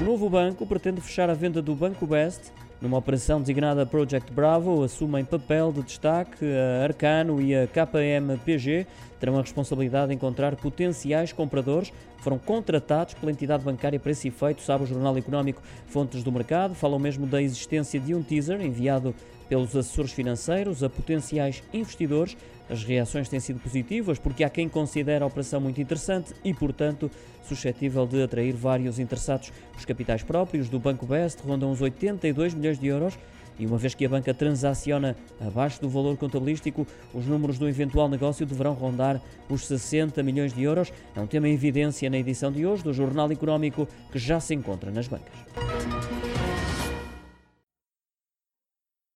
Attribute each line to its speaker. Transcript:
Speaker 1: O novo banco pretende fechar a venda do Banco Best. Numa operação designada Project Bravo, assumem papel de destaque a Arcano e a KPMPG. Terão a responsabilidade de encontrar potenciais compradores que foram contratados pela entidade bancária para esse efeito, sabe o Jornal Económico. Fontes do mercado falam mesmo da existência de um teaser enviado pelos assessores financeiros a potenciais investidores. As reações têm sido positivas porque há quem considera a operação muito interessante e, portanto, suscetível de atrair vários interessados. Os capitais próprios do Banco Best rondam os 82 milhões de euros e uma vez que a banca transaciona abaixo do valor contabilístico, os números do eventual negócio deverão rondar os 60 milhões de euros. É um tema em evidência na edição de hoje do Jornal Económico que já se encontra nas bancas.